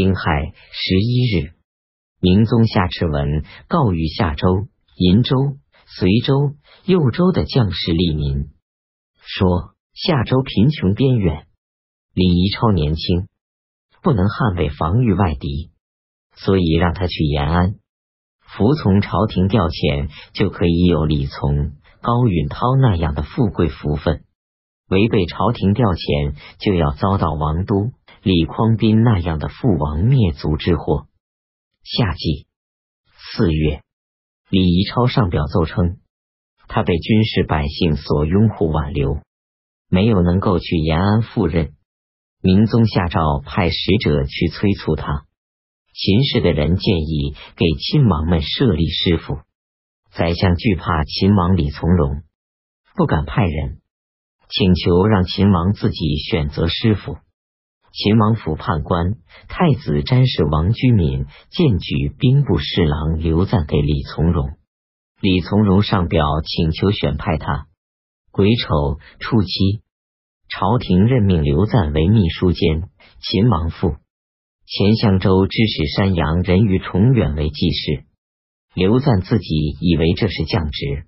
丁亥十一日，明宗下敕文告谕夏州、银州、随州、右州的将士吏民，说夏州贫穷边远，李宜超年轻，不能捍卫防御外敌，所以让他去延安，服从朝廷调遣，就可以有李从、高允涛那样的富贵福分；违背朝廷调遣，就要遭到王都。李匡斌那样的父王灭族之祸。夏季四月，李宜超上表奏称，他被军事百姓所拥护挽留，没有能够去延安赴任。明宗下诏派使者去催促他。秦氏的人建议给亲王们设立师傅。宰相惧怕秦王李从容，不敢派人，请求让秦王自己选择师傅。秦王府判官太子詹事王居敏荐举兵部侍郎刘赞给李从容，李从容上表请求选派他。癸丑初七，朝廷任命刘赞为秘书监。秦王府前相州知使山阳人于崇远为记事。刘赞自己以为这是降职，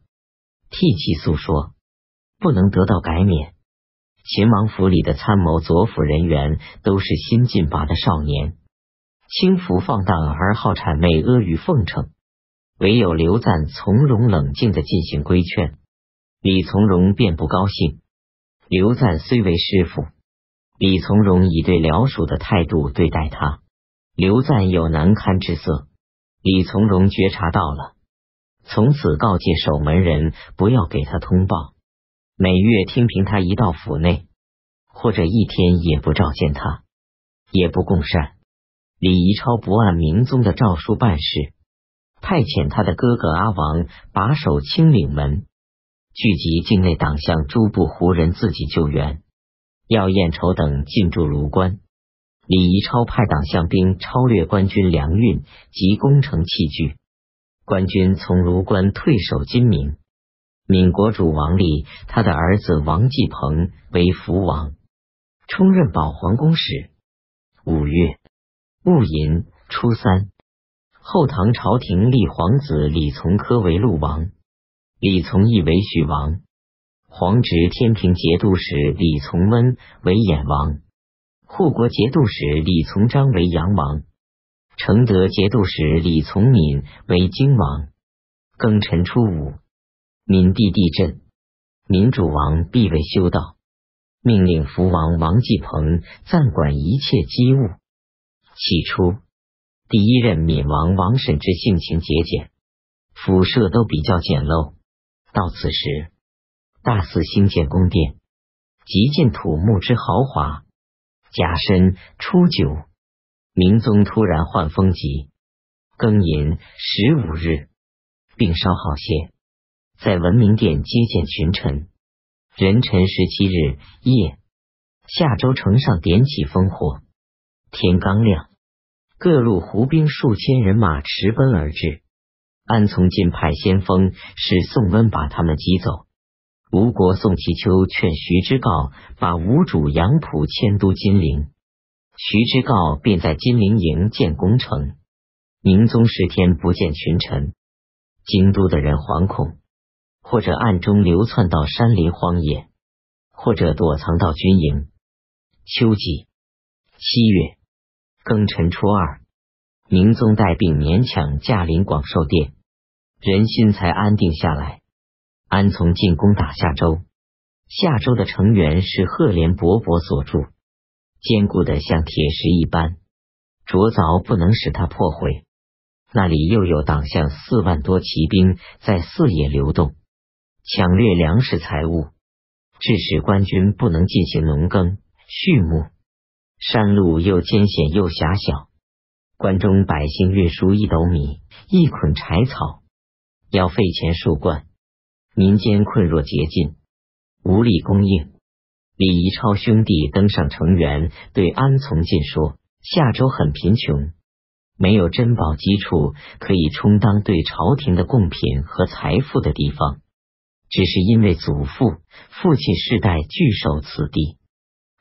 替其诉说，不能得到改免。秦王府里的参谋左辅人员都是新进拔的少年，轻浮放荡而好谄媚阿谀奉承，唯有刘赞从容冷静的进行规劝，李从容便不高兴。刘赞虽为师傅，李从容以对僚属的态度对待他，刘赞有难堪之色。李从容觉察到了，从此告诫守门人不要给他通报。每月听凭他一到府内，或者一天也不召见他，也不共膳。李宜超不按明宗的诏书办事，派遣他的哥哥阿王把守清岭门，聚集境内党项诸部胡人自己救援。要燕仇等进驻卢关，李宜超派党项兵超掠官军粮运及工程器具，官军从卢关退守金明。闽国主王立，他的儿子王继鹏为福王，充任保皇宫使。五月戊寅初三，后唐朝廷立皇子李从珂为陆王，李从义为许王。皇侄天平节度使李从温为衍王，护国节度使李从章为阳王，承德节度使李从敏为荆王。庚辰初五。闽地地震，民主王必为修道，命令福王王继鹏暂管一切机务。起初，第一任闽王王审之性情节俭，府舍都比较简陋。到此时，大肆兴建宫殿，极尽土木之豪华。甲申初九，明宗突然患风疾，庚寅十五日，病稍好些。在文明殿接见群臣。壬辰十七日夜，下州城上点起烽火。天刚亮，各路胡兵数千人马驰奔而至。安从进派先锋使宋温把他们击走。吴国宋其丘劝徐知诰把吴主杨浦迁都金陵。徐知诰便在金陵营建宫城。明宗十天不见群臣，京都的人惶恐。或者暗中流窜到山林荒野，或者躲藏到军营。秋季七月庚辰初二，明宗带病勉强驾临广寿殿，人心才安定下来。安从进攻打下周，夏周的成员是赫连勃勃所筑，坚固的像铁石一般，灼凿不能使它破毁。那里又有党项四万多骑兵在四野流动。抢掠粮食财物，致使官军不能进行农耕畜牧。山路又艰险又狭小，关中百姓运输一斗米、一捆柴草，要费钱数贯，民间困若竭尽，无力供应。李宜超兄弟登上城垣，对安从进说：“夏州很贫穷，没有珍宝基础可以充当对朝廷的贡品和财富的地方。”只是因为祖父、父亲世代聚守此地，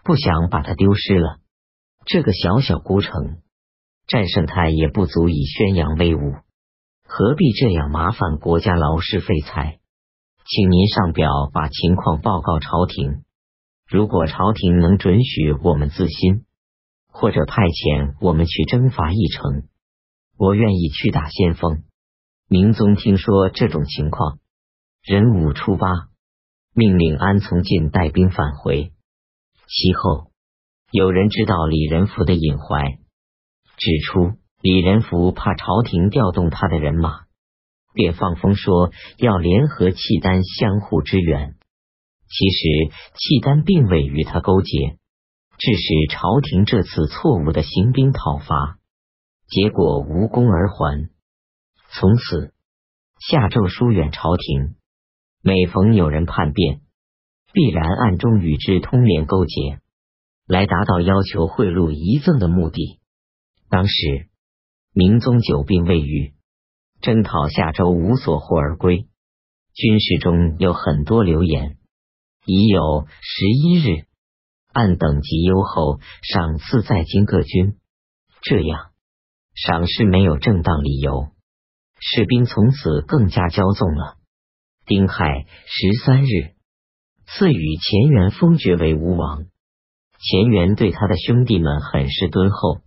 不想把它丢失了。这个小小孤城，战胜他也不足以宣扬威武，何必这样麻烦国家劳师费财？请您上表把情况报告朝廷。如果朝廷能准许我们自新，或者派遣我们去征伐一城，我愿意去打先锋。明宗听说这种情况，壬午初八，命令安从进带兵返回。其后，有人知道李仁福的隐怀，指出李仁福怕朝廷调动他的人马，便放风说要联合契丹相互支援。其实契丹并未与他勾结，致使朝廷这次错误的行兵讨伐，结果无功而还。从此，夏纣疏远朝廷，每逢有人叛变。必然暗中与之通联勾结，来达到要求贿赂遗赠的目的。当时明宗久病未愈，征讨夏州无所获而归。军事中有很多流言，已有十一日按等级优厚赏赐在京各军，这样赏识没有正当理由，士兵从此更加骄纵了。丁亥十三日。赐予钱元封爵为吴王。钱元对他的兄弟们很是敦厚。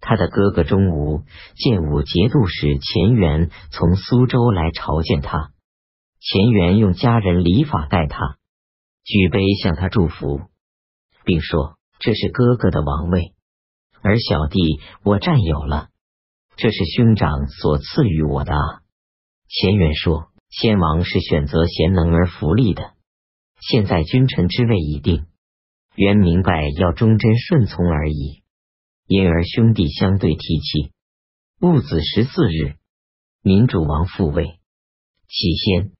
他的哥哥钟吴建武节度使钱元从苏州来朝见他，钱元用家人礼法待他，举杯向他祝福，并说：“这是哥哥的王位，而小弟我占有了，这是兄长所赐予我的。”钱元说：“先王是选择贤能而福利的。”现在君臣之位已定，原明白要忠贞顺从而已。因而兄弟相对提气。戊子十四日，民主王复位。起先，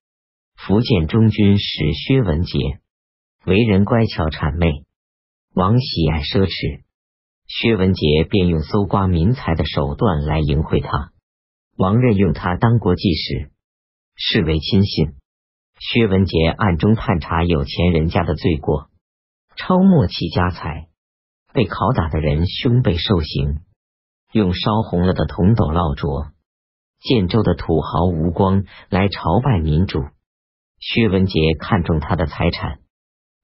福建中军使薛文杰为人乖巧谄媚，王喜爱奢侈，薛文杰便用搜刮民财的手段来迎会他。王任用他当国际使，视为亲信。薛文杰暗中探查有钱人家的罪过，抄没其家财，被拷打的人胸背受刑，用烧红了的铜斗烙灼。建州的土豪吴光来朝拜民主，薛文杰看中他的财产，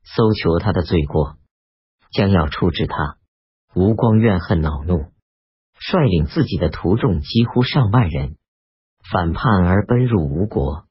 搜求他的罪过，将要处置他。吴光怨恨恼怒，率领自己的徒众几乎上万人反叛而奔入吴国。